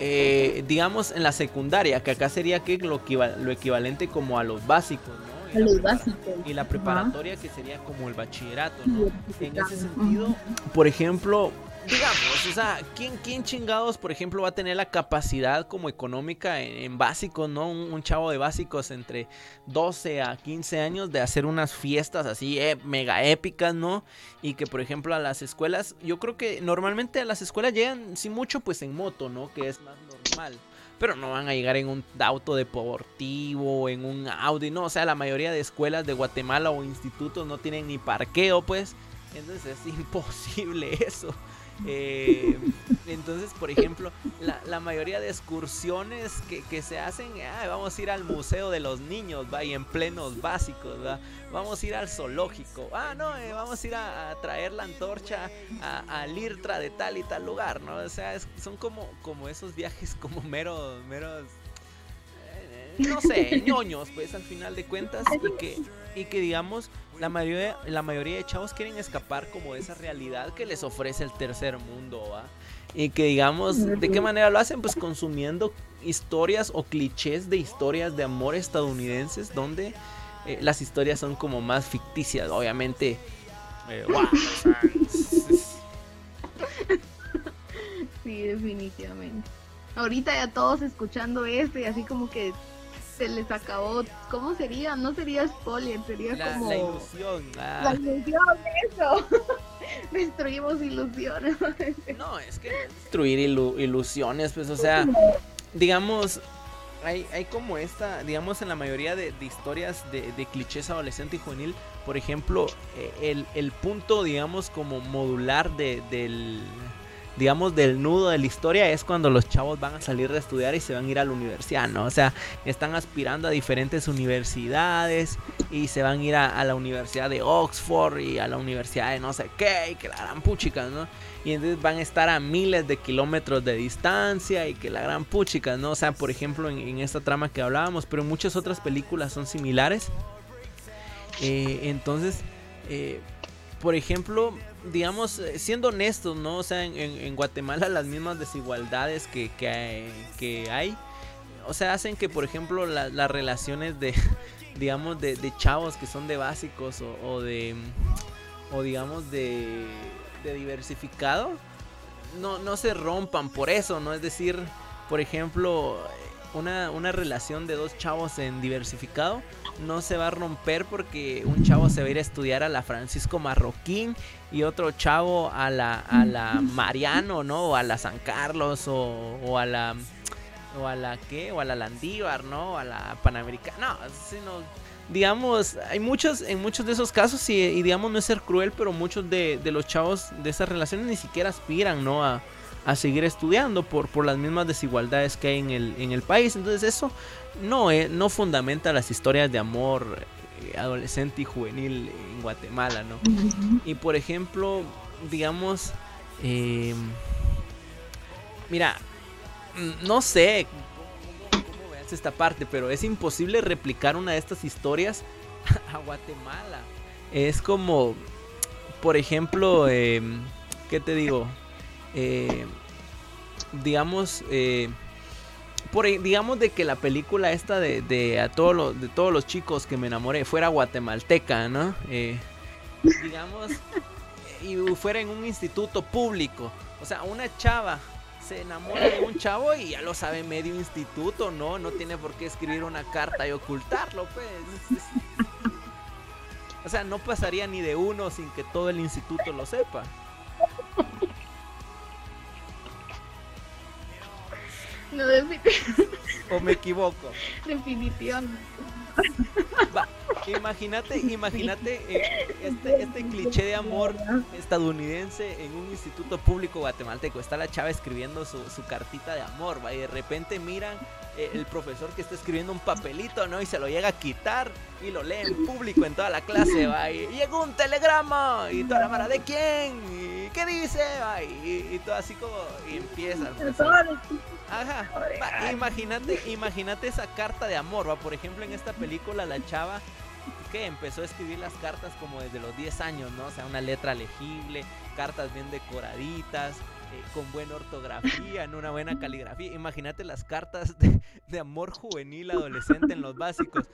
eh, digamos, en la secundaria, que acá sería que lo, lo equivalente como a los básicos, ¿no? Y, la, y la preparatoria, que sería como el bachillerato, ¿no? En ese sentido, por ejemplo, digamos, o sea, ¿quién, ¿quién chingados, por ejemplo, va a tener la capacidad como económica en, básicos, ¿no? Un, chavo de básicos entre 12 a 15 años de hacer unas fiestas así eh, mega épicas, ¿no? Y que, por ejemplo, a las escuelas, yo creo que normalmente a las escuelas llegan, sin mucho, pues en moto, ¿no? Que es más normal. Pero no van a llegar en un auto deportivo, en un Audi, no. O sea, la mayoría de escuelas de Guatemala o institutos no tienen ni parqueo, pues. Entonces es imposible eso. Eh, entonces, por ejemplo, la, mayoría de excursiones que, se hacen, vamos a ir al Museo de los Niños, va, y en plenos básicos, vamos a ir al zoológico, ah, no, eh, vamos a ir a, traer la antorcha al IRTRA de tal y tal lugar, ¿no? O sea, son como, como esos viajes como meros, meros no sé, ñoños, pues al final de cuentas, y que, y que digamos, la mayoría, la mayoría de chavos quieren escapar como de esa realidad que les ofrece el tercer mundo, ¿va? Y que digamos, ¿de qué manera lo hacen? Pues consumiendo historias o clichés de historias de amor estadounidenses, donde eh, las historias son como más ficticias, obviamente. Eh, sí, definitivamente. Ahorita ya todos escuchando esto y así como que se les acabó. ¿Cómo sería? No sería spoiler, sería como. La ilusión. Ah. La ilusión, eso. Destruimos ilusiones. no, es que destruir ilusiones, pues, o sea, digamos. Hay, hay como esta, digamos, en la mayoría de, historias de, de, clichés adolescente y juvenil, por ejemplo, eh, el, el punto, digamos, como modular de, del, digamos, del nudo de la historia es cuando los chavos van a salir de estudiar y se van a ir a la universidad, ¿no? O sea, están aspirando a diferentes universidades y se van a ir a, la Universidad de Oxford y a la Universidad de no sé qué, y que la gran puchica, ¿no? Y entonces van a estar a miles de kilómetros de distancia y que la gran puchica, ¿no? O sea, por ejemplo, en, esta trama que hablábamos, pero muchas otras películas son similares. Eh, entonces, eh, por ejemplo, digamos, eh, siendo honestos, ¿no? O sea, en, Guatemala las mismas desigualdades que, que, hay, o sea, hacen que, por ejemplo, las relaciones de, digamos, de, chavos que son de básicos o, de, o digamos, de, de diversificado, no, no se rompan por eso, ¿no? Es decir, por ejemplo, una, una relación de dos chavos en diversificado no se va a romper porque un chavo se va a ir a estudiar a la Francisco Marroquín y otro chavo a la, a la Mariano, ¿no? O a la San Carlos o, a la... O a la qué, o a la Landívar, ¿no? O a la Panamericana. No, sino, digamos, hay muchos, en muchos de esos casos, y, digamos, no es ser cruel, pero muchos de, de los chavos de esas relaciones ni siquiera aspiran, ¿no? A, a seguir estudiando por, por las mismas desigualdades que hay en el, en el país. Entonces eso no, eh, no fundamenta las historias de amor eh, adolescente y juvenil en Guatemala, ¿no? Y por ejemplo, digamos, em, mira, no sé cómo, veas esta parte, pero es imposible replicar una de estas historias a Guatemala. Es como, por ejemplo, em, ¿qué te digo? Eh, digamos, eh, por, digamos de que la película esta de, a todos los, de todos los chicos que me enamoré fuera guatemalteca, ¿no? Eh, digamos, y fuera en un instituto público. O sea, una chava se enamora de un chavo y ya lo sabe medio instituto, ¿no? No tiene por qué escribir una carta y ocultarlo, pues. O sea, no pasaría ni de uno sin que todo el instituto lo sepa. No, ¿O me equivoco? Definitivamente. imagínate, imagínate eh, este, este cliché de amor estadounidense en un instituto público guatemalteco. Está la chava escribiendo su, su cartita de amor, ¿va? Y de repente miran eh, el profesor que está escribiendo un papelito, ¿no? Y se lo llega a quitar y lo lee en público en toda la clase, ¿va? Y llegó un telegrama y toda la mara, ¿de quién? ¿Y qué dice? ¿va? Y, todo así como y empieza. Ajá. imagínate, imagínate esa carta de amor, ¿va? Por ejemplo, en esta película la chava que empezó a escribir las cartas como desde los 10 años, ¿no? O sea, una letra legible, cartas bien decoraditas, eh, con buena ortografía, en una buena caligrafía. Imagínate las cartas de, amor juvenil adolescente en los básicos.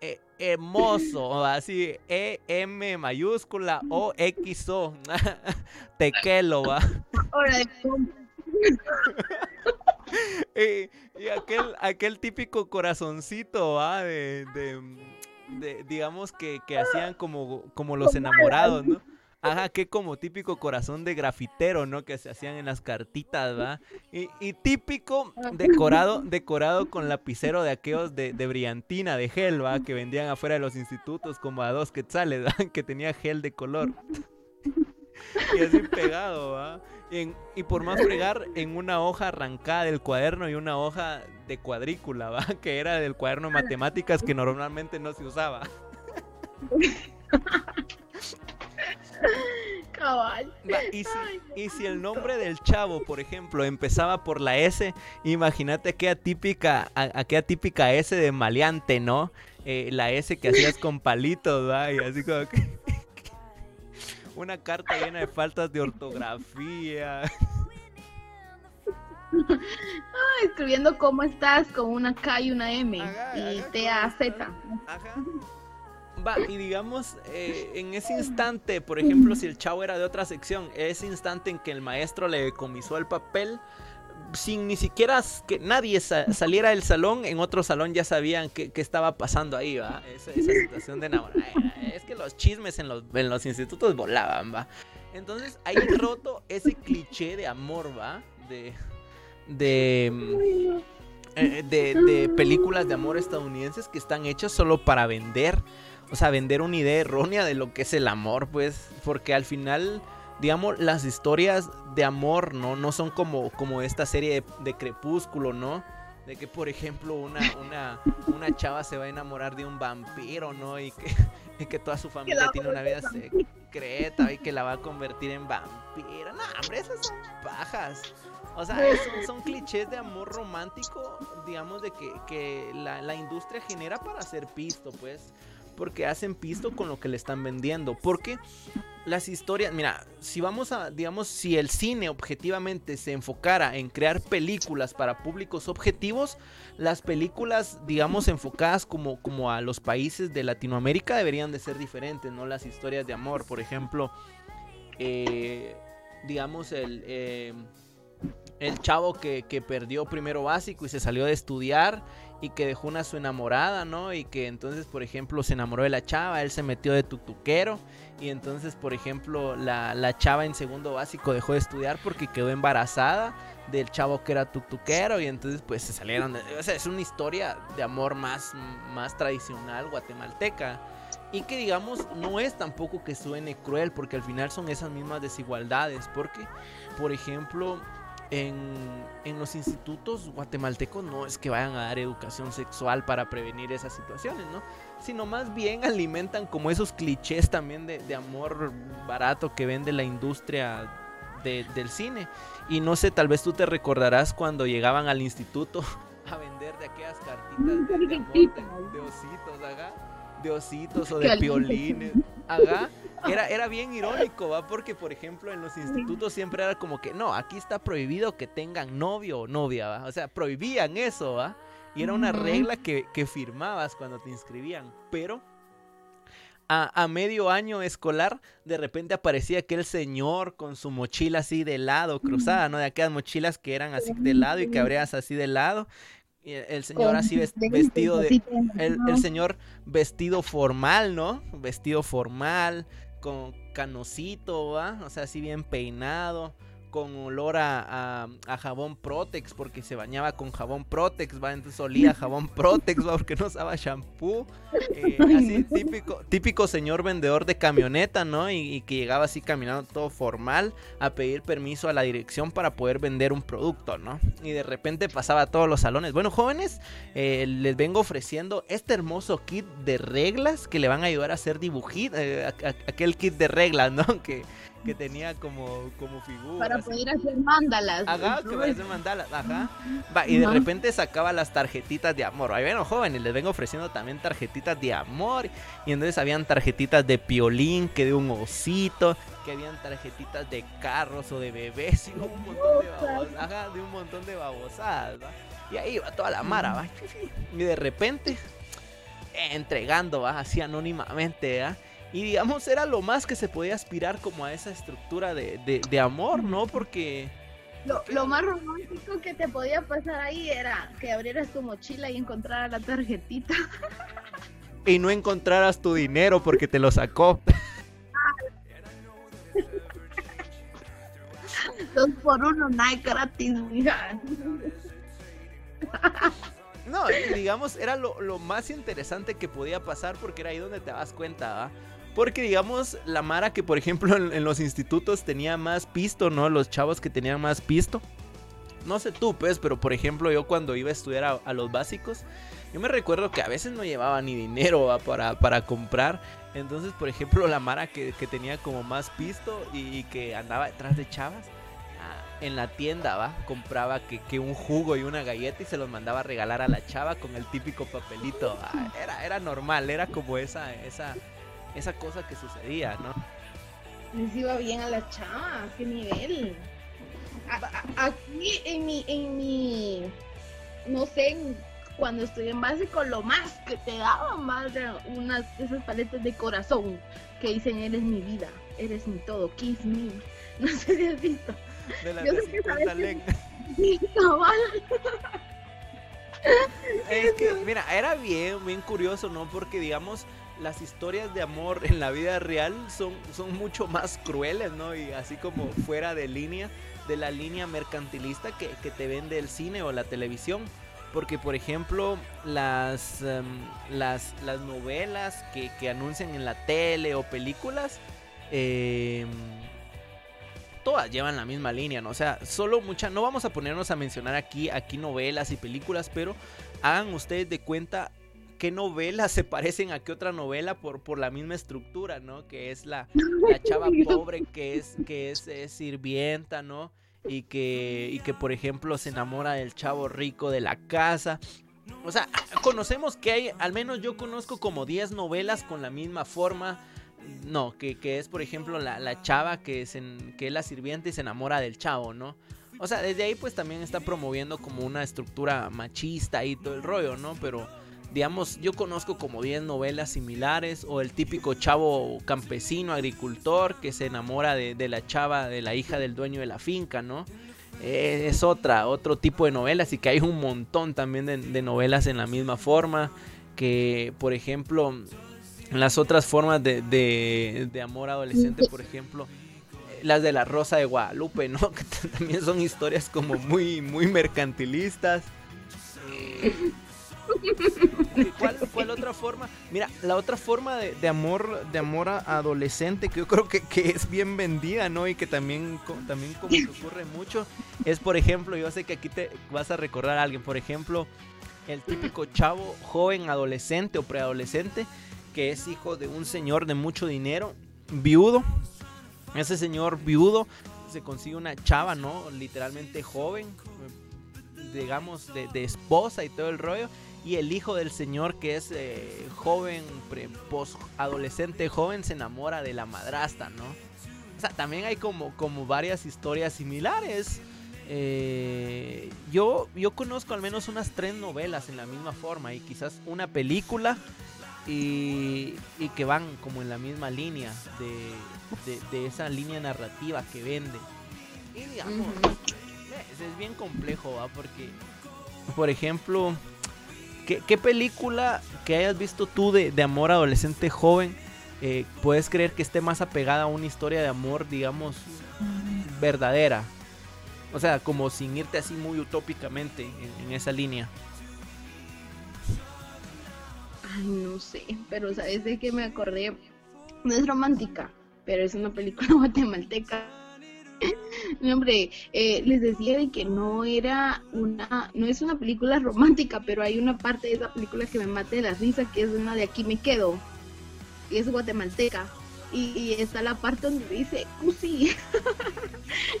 Eh, hermoso, así, E, M mayúscula, O, X, O, tequelo, va. y, aquel, aquel típico corazoncito, va, de, de, digamos que, que hacían como, como los enamorados, ¿no? Ajá, que como típico corazón de grafitero, ¿no? Que se hacían en las cartitas, ¿va? Y, y típico decorado, decorado con lapicero de aquellos de, de, brillantina, de gel, ¿va? Que vendían afuera de los institutos como a dos quetzales, ¿va? Que tenía gel de color. y así pegado, ¿va? y por más fregar, en una hoja arrancada del cuaderno y una hoja de cuadrícula, ¿va? Que era del cuaderno de matemáticas que normalmente no se usaba. y, si, el nombre del chavo, por ejemplo, empezaba por la S, imagínate aquella típica, aquella típica S de maleante, ¿no? Eh, la S que hacías con palitos, ¿va? Y así como que... Una carta llena de faltas de ortografía. escribiendo cómo estás con una K y una M y T A Z. Ajá. Va, y digamos, eh, en ese instante, por ejemplo, si el chavo era de otra sección, ese instante en que el maestro le comisó el papel, sin ni siquiera que nadie saliera del salón, en otro salón ya sabían qué, estaba pasando ahí, ¿va? Esa, situación de enamorar. Es que los chismes en los, en los institutos volaban, ¿va? Entonces, ahí roto ese cliché de amor, ¿va? De. De. Eh, de, de películas de amor estadounidenses que están hechas solo para vender o sea, vender una idea errónea de lo que es el amor, pues, porque al final, digamos, las historias de amor, ¿no? No son como, como esta serie de, Crepúsculo, ¿no? De que, por ejemplo, una, una, una chava se va a enamorar de un vampiro, ¿no? Y que, que toda su familia tiene una vida secreta y que la va a convertir en vampiro. No, hombre, esas son pajas. O sea, son, clichés de amor romántico, digamos, de que, que la, la, industria genera para hacer pisto, pues porque hacen pisto con lo que le están vendiendo. Porque las historias, mira, si vamos a, digamos, si el cine objetivamente se enfocara en crear películas para públicos objetivos, las películas, digamos, enfocadas como, como a los países de Latinoamérica deberían de ser diferentes, ¿no? Las historias de amor, por ejemplo, eh, digamos, el... Eh, el chavo que, que, perdió primero básico y se salió de estudiar y que dejó una su enamorada, ¿no? Y que entonces, por ejemplo, se enamoró de la chava, él se metió de tutuquero y entonces, por ejemplo, la, la chava en segundo básico dejó de estudiar porque quedó embarazada del chavo que era tutuquero y entonces pues se salieron, de, o sea, es una historia de amor más, más tradicional guatemalteca y que digamos no es tampoco que suene cruel porque al final son esas mismas desigualdades porque por ejemplo en, los institutos guatemaltecos no es que vayan a dar educación sexual para prevenir esas situaciones, ¿no? Sino más bien alimentan como esos clichés también de, amor barato que vende la industria del cine. Y no sé, tal vez tú te recordarás cuando llegaban al instituto a vender de aquellas cartitas de, ositos, haga, de ositos o de piolines, era, era bien irónico, ¿va? Porque, por ejemplo, en los institutos siempre era como que, no, aquí está prohibido que tengan novio o novia, ¿va? O sea, prohibían eso, ¿va? Y era una regla que, firmabas cuando te inscribían. Pero a, medio año escolar, de repente aparecía aquel señor con su mochila así de lado, cruzada, ¿no? De aquellas mochilas que eran así de lado y que abrías así de lado. Y el, señor así vestido de... El, el, señor vestido formal, ¿no? Vestido formal, con canosito, ¿va? O sea, así bien peinado, con olor a, jabón Protex porque se bañaba con jabón Protex, ¿va? Entonces olía jabón Protex, ¿va? Porque no usaba shampoo. Eh, así típico, típico señor vendedor de camioneta, ¿no? Y, que llegaba así caminando todo formal a pedir permiso a la dirección para poder vender un producto, ¿no? Y de repente pasaba a todos los salones. Bueno, jóvenes, eh, les vengo ofreciendo este hermoso kit de reglas que le van a ayudar a hacer dibujitos, eh, aquel kit de reglas, ¿no? Que que tenía como, como figura. Para poder hacer mandalas. Ajá, que para hacer mandalas, ajá. Va, y de repente sacaba las tarjetitas de amor. Ahí ven, jóvenes, les vengo ofreciendo también tarjetitas de amor. Y entonces habían tarjetitas de piolín, que de un osito, que habían tarjetitas de carros o de bebés y un montón de babosadas. Ajá, de un montón de babosadas, Y ahí iba toda la mara, ¿va? Y de repente, entregando, ¿va? Así anónimamente, ¿va? Y digamos, era lo más que se podía aspirar como a esa estructura de, amor, ¿no? Porque... Lo, más romántico que te podía pasar ahí era que abrieras tu mochila y encontraras la tarjetita. Y no encontraras tu dinero porque te lo sacó. Dos por uno, Nike gratis, No, digamos, era lo, lo, más interesante que podía pasar porque era ahí donde te das cuenta, ¿va? Porque digamos, la Mara que por ejemplo en, los institutos tenía más pisto, ¿no? Los chavos que tenían más pisto. No sé tú, pues, pero por ejemplo yo cuando iba a estudiar a, los básicos, yo me recuerdo que a veces no llevaba ni dinero para, para comprar. Entonces, por ejemplo, la Mara que, tenía como más pisto y, que andaba detrás de chavas, ah, en la tienda, ¿va? Compraba que, que, un jugo y una galleta y se los mandaba a regalar a la chava con el típico papelito. Ah, era, era normal, era como esa, esa, esa cosa que sucedía, ¿no? Les iba bien a la chava, qué nivel. aquí en mi, en mi, no sé, cuando estoy en básico, lo más que te daban más de unas esas paletas de corazón que dicen eres mi vida, eres mi todo, kiss me. No sé si has visto. De la Yo sé que sabes es que, mira, era bien, bien curioso, ¿no? Porque digamos, las historias de amor en la vida real son, son mucho más crueles, ¿no? Y así como fuera de línea, de la línea mercantilista que, te vende el cine o la televisión. Porque, por ejemplo, las, em, las, las, novelas que, que, anuncian en la tele o películas, em, todas llevan la misma línea, ¿no? O sea, solo muchas, no vamos a ponernos a mencionar aquí, aquí novelas y películas, pero hagan ustedes de cuenta qué novelas se parecen a qué otra novela por, por la misma estructura, ¿no? Que es la, la chava pobre que es, que es, sirvienta, ¿no? Y que, y que, por ejemplo, se enamora del chavo rico de la casa. O sea, conocemos que hay, al menos yo conozco como 10 novelas con la misma forma. No, que, que es, por ejemplo, la, la chava que es, en, que es la sirvienta y se enamora del chavo, ¿no? O sea, desde ahí pues también está promoviendo como una estructura machista y todo el rollo, ¿no? Pero digamos, yo conozco como 10 novelas similares o el típico chavo campesino, agricultor que se enamora de, la chava, de la hija del dueño de la finca, ¿no? Eh, es otra, otro tipo de novelas y que hay un montón también de, novelas en la misma forma, que por ejemplo, las otras formas de, de amor adolescente, por ejemplo, las de la Rosa de Guadalupe, ¿no? Que también son historias como muy, muy mercantilistas. Eh, ¿Cuál la otra forma? Mira, la otra forma de, amor de amor adolescente que yo creo que, es bien vendida, ¿no? Y que también, también como que ocurre mucho, es por ejemplo, yo sé que aquí te vas a recordar a alguien, por ejemplo, el típico chavo joven adolescente o preadolescente que es hijo de un señor de mucho dinero, viudo. Ese señor viudo se consigue una chava, ¿no? Literalmente joven, digamos, de, de esposa y todo el rollo y el hijo del señor que es eh, joven, post adolescente joven, se enamora de la madrasta, ¿no? O sea, también hay como, como varias historias similares. Eh, yo, yo conozco al menos unas tres novelas en la misma forma y quizás una película y, y que van como en la misma línea de, de, esa línea narrativa que vende. Y digamos, es, bien complejo, ¿va? Porque, por ejemplo, ¿Qué, película que hayas visto tú de, amor adolescente joven eh, puedes creer que esté más apegada a una historia de amor, digamos, verdadera? O sea, como sin irte así muy utópicamente en, esa línea. Ay, no sé, pero ¿sabes de qué me acordé? No es romántica, pero es una película guatemalteca. no, hombre, eh, les decía de que no era una, no es una película romántica, pero hay una parte de esa película que me mate de la risa, que es una de Aquí me quedo, y es guatemalteca y, está la parte donde dice Cusi.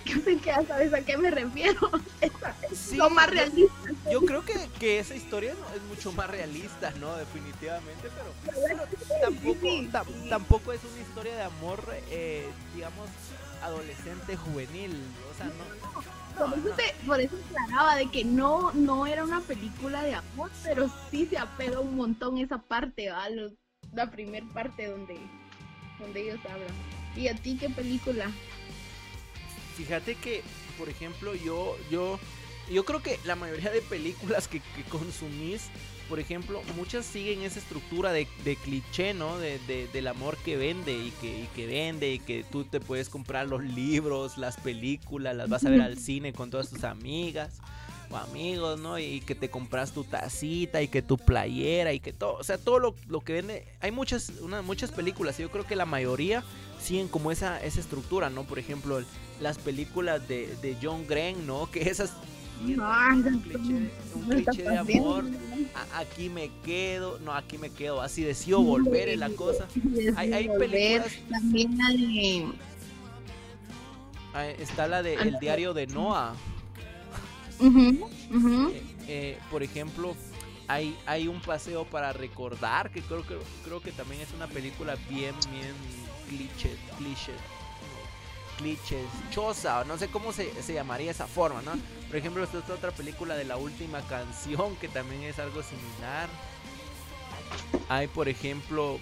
Que ya sabes a qué me refiero. Es lo más realista. Yo, creo que, que, esa historia es mucho más realista, ¿no? Definitivamente, pero, tampoco, tampoco es una historia de amor, eh, digamos, adolescente, juvenil. O sea, no. por, eso te, por eso aclaraba de que no, no era una película de amor, pero sí se apega un montón esa parte, ¿va? la primer parte donde donde ellos hablan. ¿Y a ti qué película? Fíjate que, por ejemplo, yo, yo, yo creo que la mayoría de películas que, consumís, por ejemplo, muchas siguen esa estructura de, cliché, ¿no? De, del amor que vende y que, y que vende y que tú te puedes comprar los libros, las películas, las vas a ver al cine con todas tus amigas amigos, ¿no? Y que te compras tu tacita y que tu playera y que todo, o sea, todo lo, que vende. Hay muchas, una, muchas películas y yo creo que la mayoría siguen como esa, esa estructura, ¿no? Por ejemplo, las películas de, de John Gren, ¿no? Que esas un cliché, de amor. aquí me quedo, no, aquí me quedo. Así decido volver en la cosa. Hay, hay películas. También Está la de El diario de Noah. Eh, eh, por ejemplo, hay, hay un paseo para recordar, que creo, que creo que también es una película bien, bien cliché, cliché, clichés, chosa, no sé cómo se, llamaría esa forma, ¿no? Por ejemplo, esta es otra película de la última canción que también es algo similar. Hay, por ejemplo,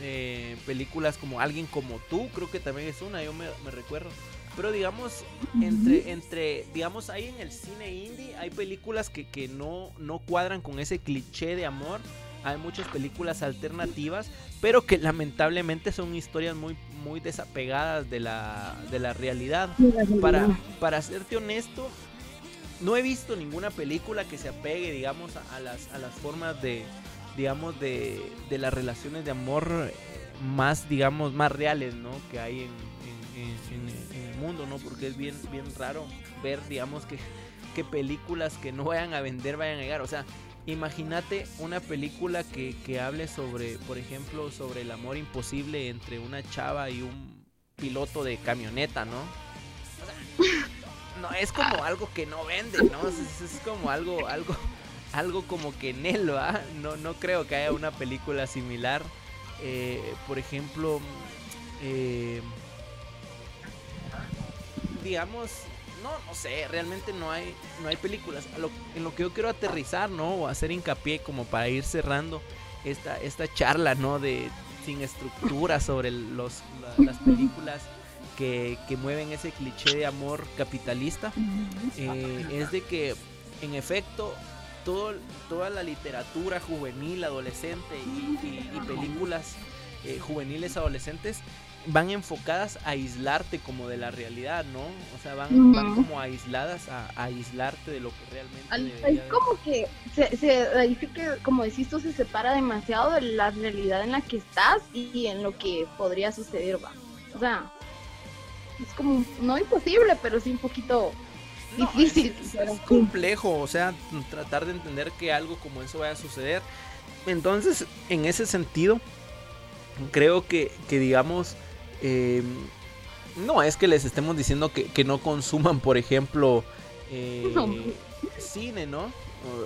eh, películas como Alguien como tú, creo que también es una, yo me recuerdo. Pero digamos, entre, entre, digamos, ahí en el cine indie hay películas que, que no, no cuadran con ese cliché de amor. Hay muchas películas alternativas, pero que lamentablemente son historias muy, muy desapegadas de la, de la realidad. Para, para serte honesto, no he visto ninguna película que se apegue, digamos, a, las, a las formas de, digamos, de, de las relaciones de amor eh, más, digamos, más reales, ¿no? Que hay en, en, el mundo, ¿no? Porque es bien, bien raro ver, digamos, que, que películas que no vayan a vender vayan a llegar. O sea, imagínate una película que, que hable sobre, por ejemplo, sobre el amor imposible entre una chava y un piloto de camioneta, ¿no? no es como algo que no vende, ¿no? Es, como algo, algo, algo como que en él, ¿va? No, no creo que haya una película similar. Eh, por ejemplo, eh, digamos, no, no sé, realmente no hay, no hay películas. en lo que yo quiero aterrizar, ¿no? O hacer hincapié como para ir cerrando esta, esta charla, ¿no? De sin estructura sobre los, las películas que, que, mueven ese cliché de amor capitalista. Eh, es de que, en efecto, todo, toda la literatura juvenil, adolescente y, películas eh, juveniles adolescentes van enfocadas a aislarte como de la realidad, ¿no? O sea, van, van como aisladas a, aislarte de lo que realmente... es como que, se, se, que, como decís tú, se separa demasiado de la realidad en la que estás y en lo que podría suceder, va. O sea, es como, no imposible, pero sí un poquito difícil. Es, complejo, o sea, tratar de entender que algo como eso vaya a suceder. Entonces, en ese sentido, creo que, que digamos eh, no es que les estemos diciendo que, no consuman, por ejemplo, eh, cine, ¿no?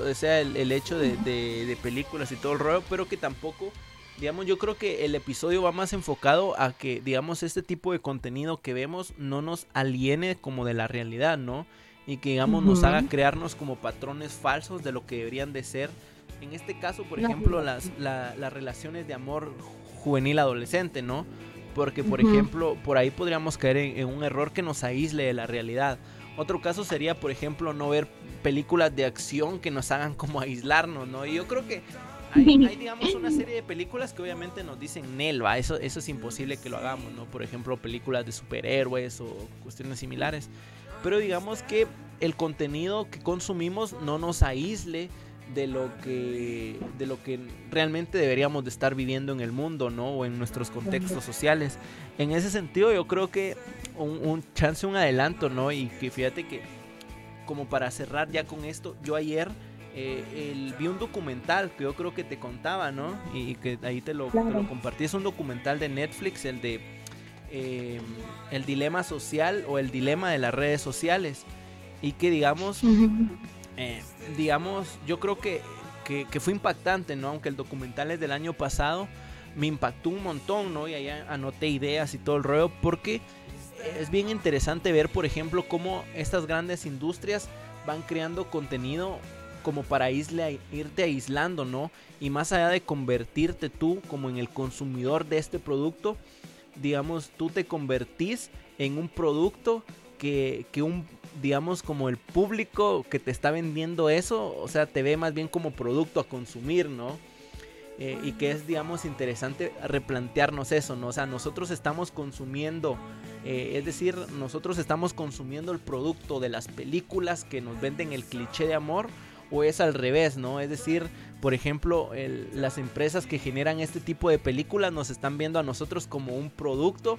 O sea, el, hecho de, películas y todo el rollo, pero que tampoco, digamos, yo creo que el episodio va más enfocado a que, digamos, este tipo de contenido que vemos no nos aliene como de la realidad, ¿no? Y que, digamos, nos haga crearnos como patrones falsos de lo que deberían de ser. En este caso, por ejemplo, las, las relaciones de amor juvenil adolescente, ¿no? Porque, por ejemplo, por ahí podríamos caer en, un error que nos aísle de la realidad. Otro caso sería, por ejemplo, no ver películas de acción que nos hagan como aislarnos, ¿no? Y yo creo que hay, digamos, una serie de películas que obviamente nos dicen Nelva, eso, eso es imposible que lo hagamos, ¿no? Por ejemplo, películas de superhéroes o cuestiones similares. pero digamos que el contenido que consumimos no nos aísle de lo que de lo que realmente deberíamos de estar viviendo en el mundo, ¿no? O en nuestros contextos sociales. En ese sentido, yo creo que un, chance, un adelanto, ¿no? Y que fíjate que como para cerrar ya con esto, yo ayer eh, vi un documental que yo creo que te contaba, ¿no? Y, que ahí te lo, compartí. Es un documental de Netflix, el de eh, el dilema social o el dilema de las redes sociales. Y que digamos, eh, digamos, yo creo que, que, fue impactante, ¿no? Aunque el documental es del año pasado, me impactó un montón, ¿no? Y ahí anoté ideas y todo el rollo, porque es bien interesante ver, por ejemplo, cómo estas grandes industrias van creando contenido como para irte aislando, ¿no? Y más allá de convertirte tú como en el consumidor de este producto, digamos, tú te convertís en un producto que, que un digamos, como el público que te está vendiendo eso, o sea, te ve más bien como producto a consumir, ¿no? Eh, y que es, digamos, interesante replantearnos eso, ¿no? O sea, nosotros estamos consumiendo, eh, es decir, nosotros estamos consumiendo el producto de las películas que nos venden el cliché de amor, o es al revés, ¿no? Es decir, por ejemplo, las empresas que generan este tipo de películas nos están viendo a nosotros como un producto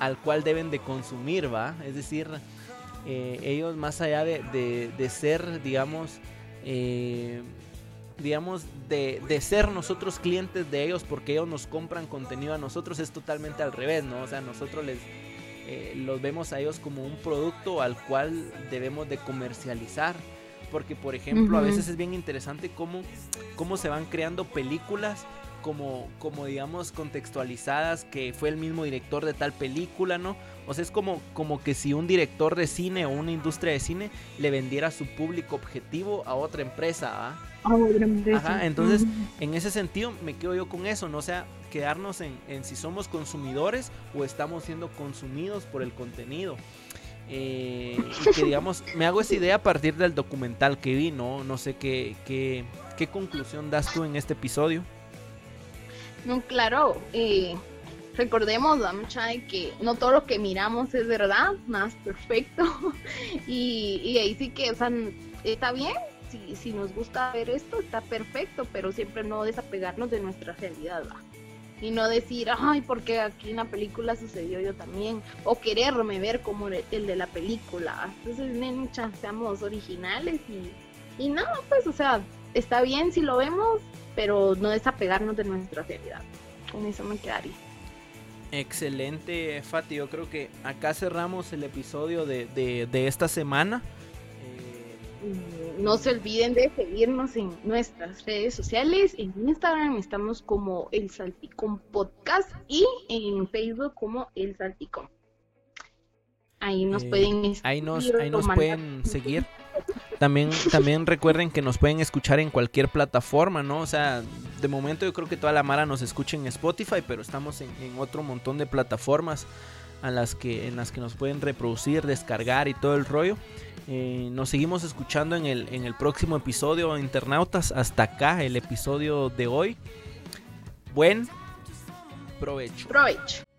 al cual deben de consumir, ¿va? Es decir, eh, ellos más allá de, ser, digamos, eh, digamos, de, ser nosotros clientes de ellos porque ellos nos compran contenido a nosotros, es totalmente al revés, ¿no? O sea, nosotros les eh, los vemos a ellos como un producto al cual debemos de comercializar. Porque, por ejemplo, a veces es bien interesante cómo, cómo se van creando películas como, como digamos contextualizadas que fue el mismo director de tal película, ¿no? O sea, es como, como que si un director de cine o una industria de cine le vendiera su público objetivo a otra empresa, ¿ah? A otra empresa. Ajá, entonces, en ese sentido, me quedo yo con eso, ¿no? O sea, quedarnos en, en si somos consumidores o estamos siendo consumidos por el contenido. Eh, y que digamos, me hago esa idea a partir del documental que vi, ¿no? No sé qué, qué, qué conclusión das tú en este episodio. No, claro, eh, recordemos, mucha que no todo lo que miramos es verdad, más perfecto. y, y ahí sí que, o sea, está bien, si, si nos gusta ver esto, está perfecto, pero siempre no desapegarnos de nuestra realidad. Y no decir, ay, porque aquí en la película sucedió yo también, o quererme ver como el, de la película. Entonces, muchas seamos originales y, y no, pues, o sea, está bien si lo vemos, pero no desapegarnos de nuestra realidad. Con eso me quedaría. Excelente, Fati. Yo creo que acá cerramos el episodio de, de, esta semana. Eh, no se olviden de seguirnos en nuestras redes sociales. En Instagram estamos como El Salticón Podcast y en Facebook como El Salticón. Ahí nos eh, pueden ahí nos, ahí nos pueden seguir. También, también recuerden que nos pueden escuchar en cualquier plataforma, ¿no? O sea, de momento yo creo que toda la Mara nos escucha en Spotify, pero estamos en, otro montón de plataformas a las que, en las que nos pueden reproducir, descargar y todo el rollo. Eh, nos seguimos escuchando en el, en el próximo episodio, internautas. Hasta acá el episodio de hoy. Buen provecho. Provecho.